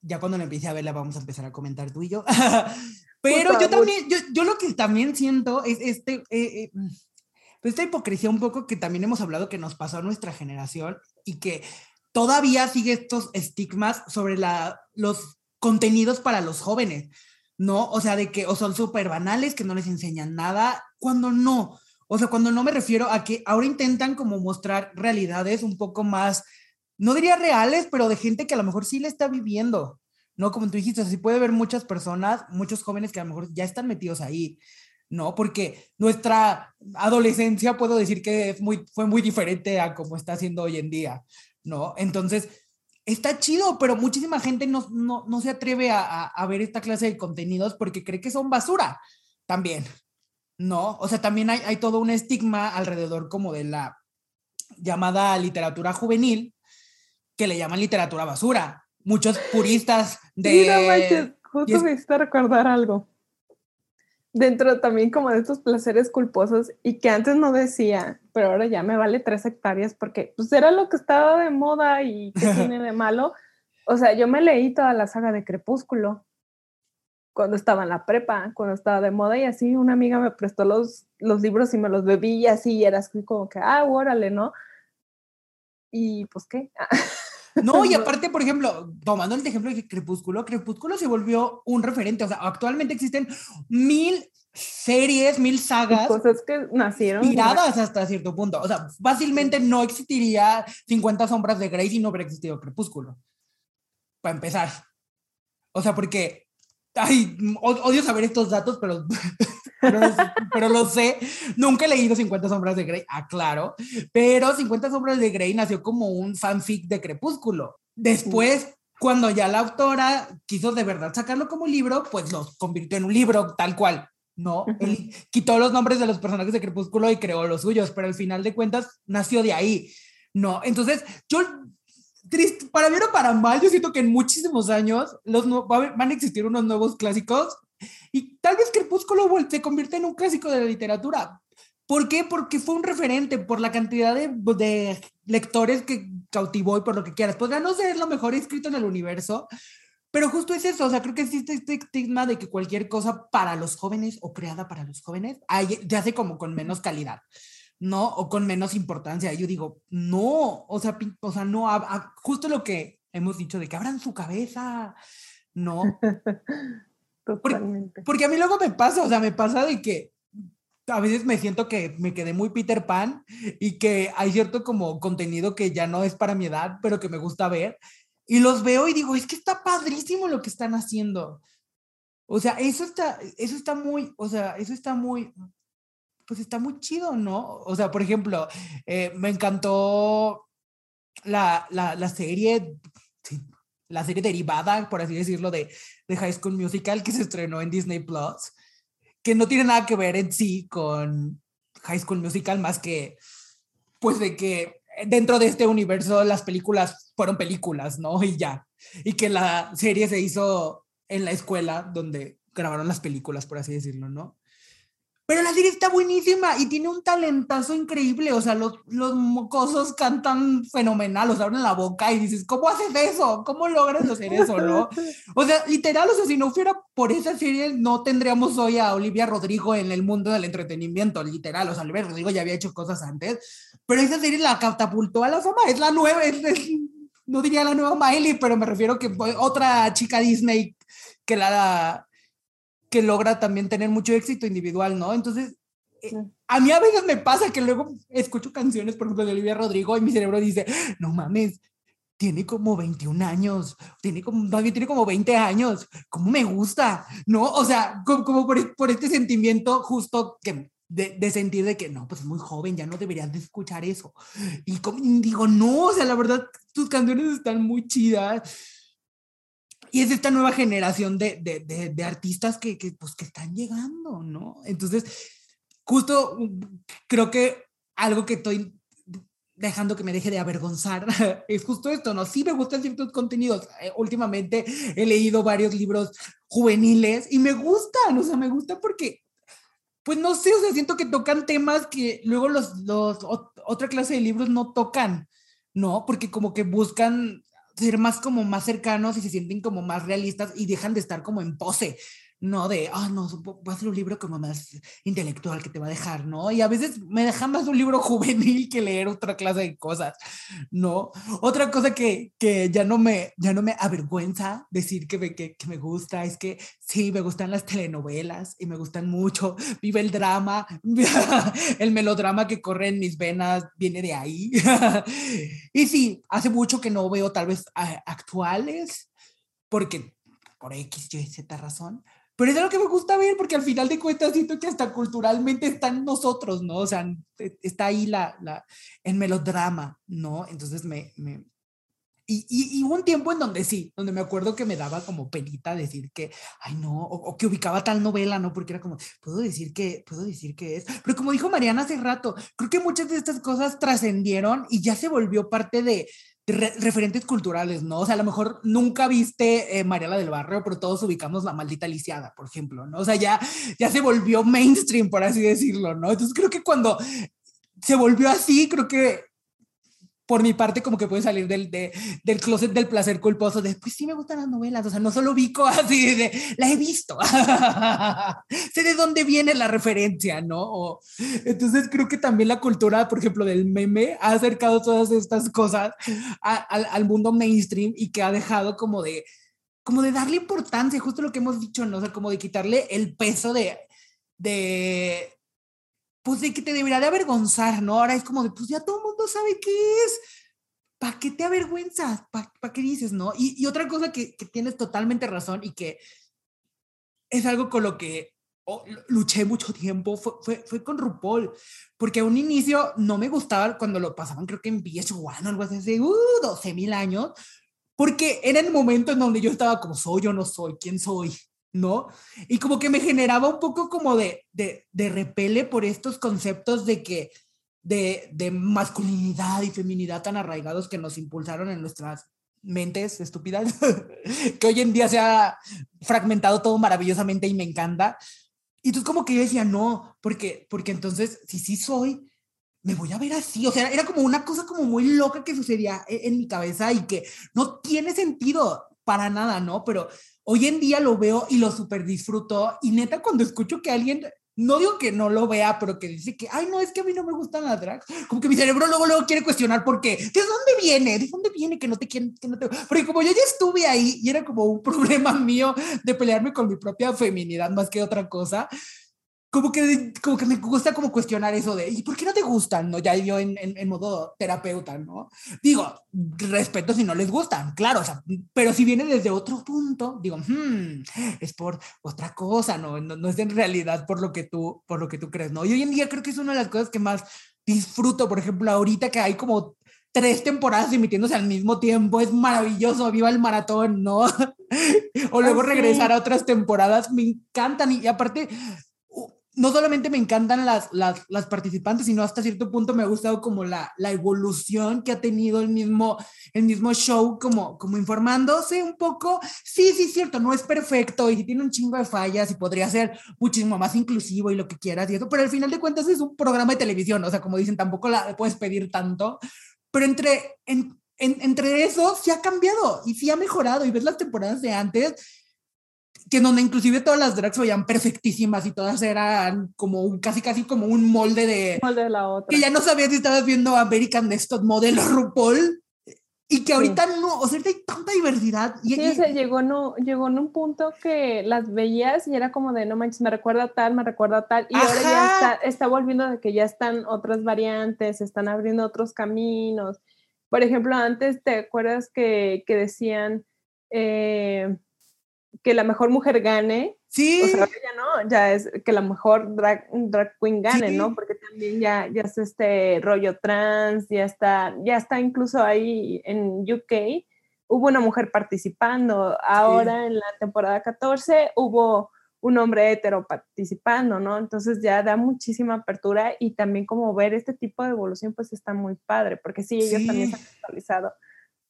Ya cuando la empiece a verla vamos a empezar a comentar tú y yo. pero yo también, yo, yo, lo que también siento es este, eh, eh, pues esta hipocresía un poco que también hemos hablado que nos pasó a nuestra generación y que todavía sigue estos estigmas sobre la, los contenidos para los jóvenes, ¿no? O sea, de que o son súper banales, que no les enseñan nada, cuando no. O sea, cuando no me refiero a que ahora intentan como mostrar realidades un poco más, no diría reales, pero de gente que a lo mejor sí le está viviendo, ¿no? Como tú dijiste, así puede haber muchas personas, muchos jóvenes que a lo mejor ya están metidos ahí, ¿no? Porque nuestra adolescencia, puedo decir que fue muy diferente a como está siendo hoy en día, ¿no? Entonces, está chido, pero muchísima gente no, no, se atreve a, a, ver esta clase de contenidos porque cree que son basura también, ¿no? O sea, también hay, hay todo un estigma alrededor como de la llamada literatura juvenil, que le llaman literatura basura. Muchos puristas de... Mira, justo me hiciste recordar algo. Dentro también como de estos placeres culposos y que antes no decía, pero ahora ya me vale tres hectáreas porque pues era lo que estaba de moda y que tiene de malo. O sea, yo me leí toda la saga de Crepúsculo cuando estaba en la prepa, cuando estaba de moda y así una amiga me prestó los, los libros y me los bebí y así y era así como que, ah, órale, ¿no? Y pues qué. No, y aparte, por ejemplo, tomando el ejemplo de Crepúsculo, Crepúsculo se volvió un referente. O sea, actualmente existen mil series, mil sagas. Cosas que nacieron. Tiradas hasta cierto punto. O sea, fácilmente no existiría 50 sombras de Grey si no hubiera existido Crepúsculo. Para empezar. O sea, porque. Ay, odio saber estos datos, pero pero, lo sé. Nunca he leído 50 sombras de Grey, aclaro, pero 50 sombras de Grey nació como un fanfic de Crepúsculo. Después, cuando ya la autora quiso de verdad sacarlo como libro, pues lo convirtió en un libro tal cual. No, él quitó los nombres de los personajes de Crepúsculo y creó los suyos, pero al final de cuentas nació de ahí. No, entonces yo triste, para bien o para mal, yo siento que en muchísimos años los van a existir unos nuevos clásicos y tal vez Crepúsculo se convierte en un clásico de la literatura. ¿Por qué? Porque fue un referente por la cantidad de, de lectores que cautivó y por lo que quieras. Podrá no ser lo mejor escrito en el universo, pero justo es eso, o sea, creo que existe este estigma de que cualquier cosa para los jóvenes o creada para los jóvenes se hace como con menos calidad, ¿no? O con menos importancia. Yo digo, no, o sea, o sea no, justo lo que hemos dicho de que abran su cabeza, ¿no? Porque, a mí luego me pasa, o sea, me pasa de que a veces me siento que me quedé muy Peter Pan y que hay cierto como contenido que ya no es para mi edad, pero que me gusta ver. Y los veo y digo, es que está padrísimo lo que están haciendo. O sea, eso está, eso está muy, o sea, eso está muy, pues está muy chido, ¿no? O sea, por ejemplo, eh, me encantó la, la, la serie, la serie derivada, por así decirlo, de, de High School Musical que se estrenó en Disney Plus, que no tiene nada que ver en sí con High School Musical más que, pues, de que dentro de este universo las películas fueron películas, ¿no? Y ya. Y que la serie se hizo en la escuela donde grabaron las películas, por así decirlo, ¿no? Pero la serie está buenísima y tiene un talentazo increíble. O sea, los, los mocosos cantan fenomenal, o sea, abren la boca y dices, ¿cómo haces eso? ¿Cómo logras hacer eso, no? O sea, literal, o sea, si no fuera por esa serie, no tendríamos hoy a Olivia Rodrigo en el mundo del entretenimiento, literal. O sea, Olivia Rodrigo ya había hecho cosas antes, pero esa serie la catapultó a la fama. Es la nueva, no diría la nueva Miley, pero me refiero que otra chica Disney que la que logra también tener mucho éxito individual, ¿no? Entonces, eh, a mí a veces me pasa que luego escucho canciones, por ejemplo, de Olivia Rodrigo y mi cerebro dice, no mames, tiene como 21 años, tiene como, tiene como 20 años, ¿cómo me gusta? ¿No? O sea, como, por, por, este sentimiento justo que de, de, sentir de que no, pues es muy joven, ya no deberías de escuchar eso. Y como, digo, no, o sea, la verdad, tus canciones están muy chidas y es esta nueva generación de, de, de, artistas que, que, pues, que están llegando, ¿no? Entonces, justo creo que algo que estoy dejando que me deje de avergonzar es justo esto, ¿no? Sí me gustan ciertos contenidos. Eh, últimamente he leído varios libros juveniles y me gustan, o sea, me gustan porque, pues no sé, o sea, siento que tocan temas que luego los, los otra clase de libros no tocan, ¿no? Porque como que buscan ser más como más cercanos y se sienten como más realistas y dejan de estar como en pose, ¿no? De, ah, no, va a ser un libro como más intelectual que te va a dejar, ¿no? Y a veces me deja más un libro juvenil que leer otra clase de cosas, ¿no? Otra cosa que, que ya, no me, ya no me avergüenza decir que me, que, que, me gusta es que sí, me gustan las telenovelas y me gustan mucho. Vive el drama, el melodrama que corre en mis venas viene de ahí. y sí, hace mucho que no veo tal vez actuales, porque por X, Y, Z razón, pero es lo que me gusta ver porque al final de cuentas siento que hasta culturalmente están nosotros, ¿no? O sea, e, está ahí la, la, el melodrama, ¿no? Entonces me... me y, y, hubo un tiempo en donde sí, donde me acuerdo que me daba como penita decir que, ay no, o, o, que ubicaba tal novela, ¿no? Porque era como, puedo decir que, puedo decir que es. Pero como dijo Mariana hace rato, creo que muchas de estas cosas trascendieron y ya se volvió parte de, referentes culturales, ¿no? O sea, a lo mejor nunca viste eh, Mariela del Barrio, pero todos ubicamos la maldita lisiada, por ejemplo, ¿no? O sea, ya, ya se volvió mainstream, por así decirlo, ¿no? Entonces creo que cuando se volvió así, creo que por mi parte, como que puede salir del, del closet del placer culposo, de, pues sí me gustan las novelas, o sea, no solo vico así, de, la he visto, sé de dónde viene la referencia, ¿no? entonces creo que también la cultura, por ejemplo, del meme ha acercado todas estas cosas al, al mundo mainstream y que ha dejado como de, como de darle importancia, justo lo que hemos dicho, ¿no? O sea, como de quitarle el peso de, de, pues de que te debería de avergonzar, ¿no? Ahora es como de, pues ya todo el mundo sabe qué es. ¿Para qué te avergüenzas? ¿Para qué dices, no? Y, otra cosa que, tienes totalmente razón y que es algo con lo que oh, luché mucho tiempo fue, fue, con RuPaul, porque a un inicio no me gustaba cuando lo pasaban, creo que en VH1 o algo así, hace uh, 12 mil años, porque era el momento en donde yo estaba como, soy o no soy, quién soy, ¿no? Y como que me generaba un poco como de, de, de repele por estos conceptos de que, de, de, masculinidad y feminidad tan arraigados que nos impulsaron en nuestras mentes estúpidas, que hoy en día se ha fragmentado todo maravillosamente y me encanta. Y entonces como que yo decía, no, porque, porque entonces, si sí soy, me voy a ver así. O sea, era como una cosa como muy loca que sucedía en, en mi cabeza y que no tiene sentido para nada, ¿no? Pero hoy en día lo veo y lo súper disfruto. Y neta, cuando escucho que alguien, no digo que no lo vea, pero que dice que, ay, no, es que a mí no me gustan las drags, como que mi cerebro luego, luego quiere cuestionar por qué. ¿De dónde viene? ¿De dónde viene que no te quieren? Que no te... Porque como yo ya estuve ahí y era como un problema mío de pelearme con mi propia feminidad más que otra cosa, como que, como que me gusta como cuestionar eso de, ¿y por qué no te gustan? ¿no? Ya yo en, en, modo terapeuta, ¿no? Digo, respeto si no les gustan, claro, o sea, pero si viene desde otro punto, digo, hmm, es por otra cosa, ¿no? ¿no? No es en realidad por lo que tú, por lo que tú crees, ¿no? Y hoy en día creo que es una de las cosas que más disfruto, por ejemplo, ahorita que hay como tres temporadas emitiéndose al mismo tiempo, es maravilloso, viva el maratón, ¿no? o luego regresar a otras temporadas, me encantan y aparte no solamente me encantan las, las, las, participantes, sino hasta cierto punto me ha gustado como la, la evolución que ha tenido el mismo, el mismo show, como, como informándose un poco. Sí, sí, cierto, no es perfecto y tiene un chingo de fallas y podría ser muchísimo más inclusivo y lo que quieras y eso, pero al final de cuentas es un programa de televisión, o sea, como dicen, tampoco la puedes pedir tanto, pero entre, en, entre eso sí ha cambiado y sí ha mejorado y ves las temporadas de antes que donde inclusive todas las drags veían perfectísimas y todas eran como un, casi casi como un molde de... Molde de la otra. Que ya no sabías si estabas viendo American Next Model o RuPaul. Y que ahorita no, o sea, hay tanta diversidad. Y, sí, o llegó, no, llegó en un punto que las veías y era como de, no manches, me recuerda tal, me recuerda tal. Y ahora ya está, está volviendo de que ya están otras variantes, están abriendo otros caminos. Por ejemplo, antes, ¿te acuerdas que, que decían... Eh, que la mejor mujer gane. Sí. O sea, ya no, ya es que la mejor drag, drag queen gane, ¿no? Porque también ya, ya es este rollo trans, ya está, ya está incluso ahí en UK, hubo una mujer participando. Ahora en la temporada 14 hubo un hombre hetero participando, ¿no? Entonces ya da muchísima apertura y también como ver este tipo de evolución pues está muy padre, porque sí, ellos también se han actualizado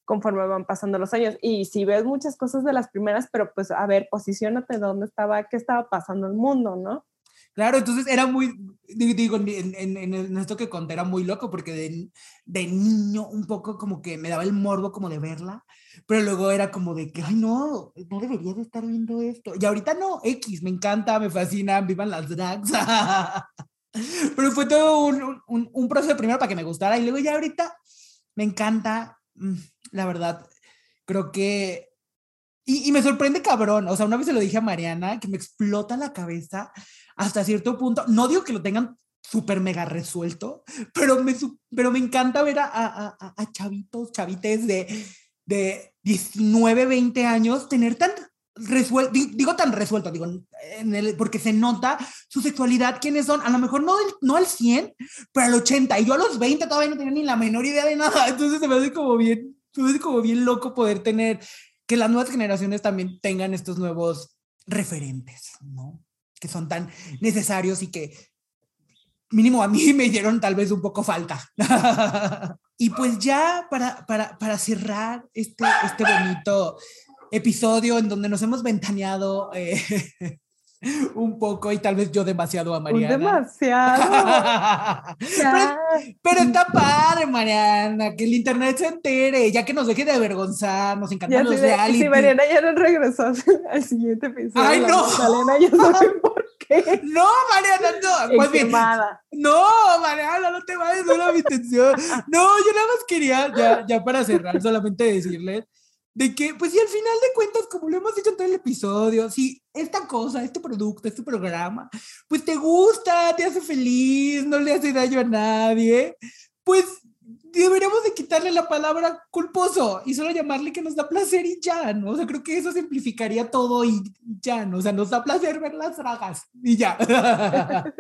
conforme van pasando los años. Y si ves muchas cosas de las primeras, pero pues a ver, posicionate dónde estaba, qué estaba pasando el mundo, ¿no? Claro, entonces era muy, digo, en, en, en, esto que conté era muy loco porque de, de, niño un poco como que me daba el morbo como de verla, pero luego era como de que, ay no, no debería de estar viendo esto. Y ahorita no, X, me encanta, me fascina, vivan las drags. pero fue todo un, un, un proceso primero para que me gustara y luego ya ahorita me encanta, mm, la verdad, creo que... Y, me sorprende cabrón, o sea, una vez se lo dije a Mariana, que me explota la cabeza hasta cierto punto. No digo que lo tengan súper mega resuelto, pero me, pero me encanta ver a, a, a, chavitos, chavites de, de 19, 20 años tener tan resuelto, digo tan resuelto, digo, en el, porque se nota su sexualidad, quiénes son, a lo mejor no, no al 100, pero al 80, y yo a los 20 todavía no tenía ni la menor idea de nada, entonces se me hace como bien, es como bien loco poder tener, que las nuevas generaciones también tengan estos nuevos referentes, ¿no? Que son tan necesarios y que mínimo a mí me dieron tal vez un poco falta. y pues ya para, para, para cerrar este, este bonito episodio en donde nos hemos ventaneado eh, un poco y tal vez yo demasiado a Mariana. Demasiado. pero, está padre, Mariana, que el internet se entere, ya que nos deje de avergonzar, nos encantan los reality. Si Mariana ya no regresó al siguiente episodio. Ay, no. Ya no sé por qué. No, Mariana, no. Pues bien, no, Mariana, no te vayas, no era mi intención. No, yo nada más quería, ya, ya para cerrar, solamente decirles de que, pues sí, al final de cuentas, como lo hemos dicho en todo el episodio, si esta cosa, este producto, este programa, pues te gusta, te hace feliz, no le hace daño a nadie, pues deberíamos de quitarle la palabra culposo y solo llamarle que nos da placer y ya, ¿no? O sea, creo que eso simplificaría todo y ya, ¿no? O sea, nos da placer ver las dragas y ya.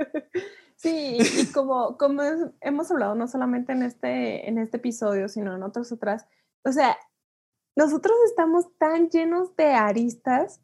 Sí, y como, como hemos hablado no solamente en este, en este episodio, sino en otros otras, o sea, nosotros estamos tan llenos de aristas,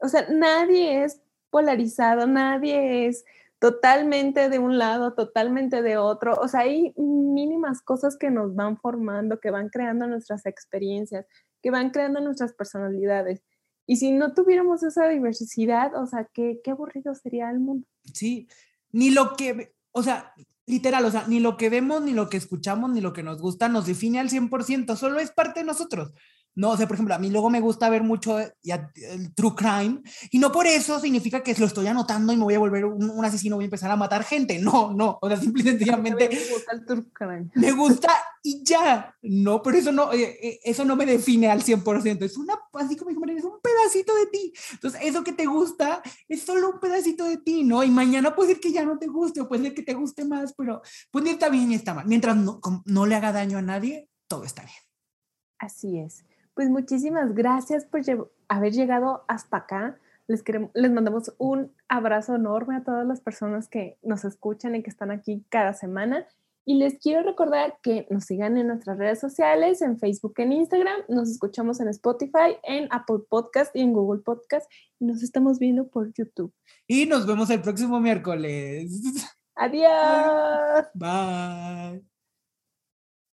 o sea, nadie es polarizado, nadie es totalmente de un lado, totalmente de otro, o sea, hay mínimas cosas que nos van formando, que van creando nuestras experiencias, que van creando nuestras personalidades. Y si no tuviéramos esa diversidad, o sea, qué, qué aburrido sería el mundo. Sí, ni lo que, o sea, literal, o sea, ni lo que vemos, ni lo que escuchamos, ni lo que nos gusta nos define al 100%, solo es parte de nosotros. No, o sea, por ejemplo, a mí luego me gusta ver mucho ya, el true crime y no por eso significa que lo estoy anotando y me voy a volver un, asesino, voy a empezar a matar gente. No, no, o sea, simple y sencillamente me gusta el true crime. Me gusta y ya. No, pero eso no, eh, eh, eso no me define al 100%. Es una, así como dijo es un pedacito de ti. Entonces, eso que te gusta es solo un pedacito de ti, ¿no? Y mañana puede ser que ya no te guste o puede ser que te guste más, pero pues ni está bien ni está mal. Mientras no, no le haga daño a nadie, todo está bien. Así es. Pues muchísimas gracias por haber llegado hasta acá. Les, queremos, les mandamos un abrazo enorme a todas las personas que nos escuchan y que están aquí cada semana. Y les quiero recordar que nos sigan en nuestras redes sociales, en Facebook, en Instagram. Nos escuchamos en Spotify, en Apple Podcast y en Google Podcast. Y nos estamos viendo por YouTube. Y nos vemos el próximo miércoles. Adiós. Bye.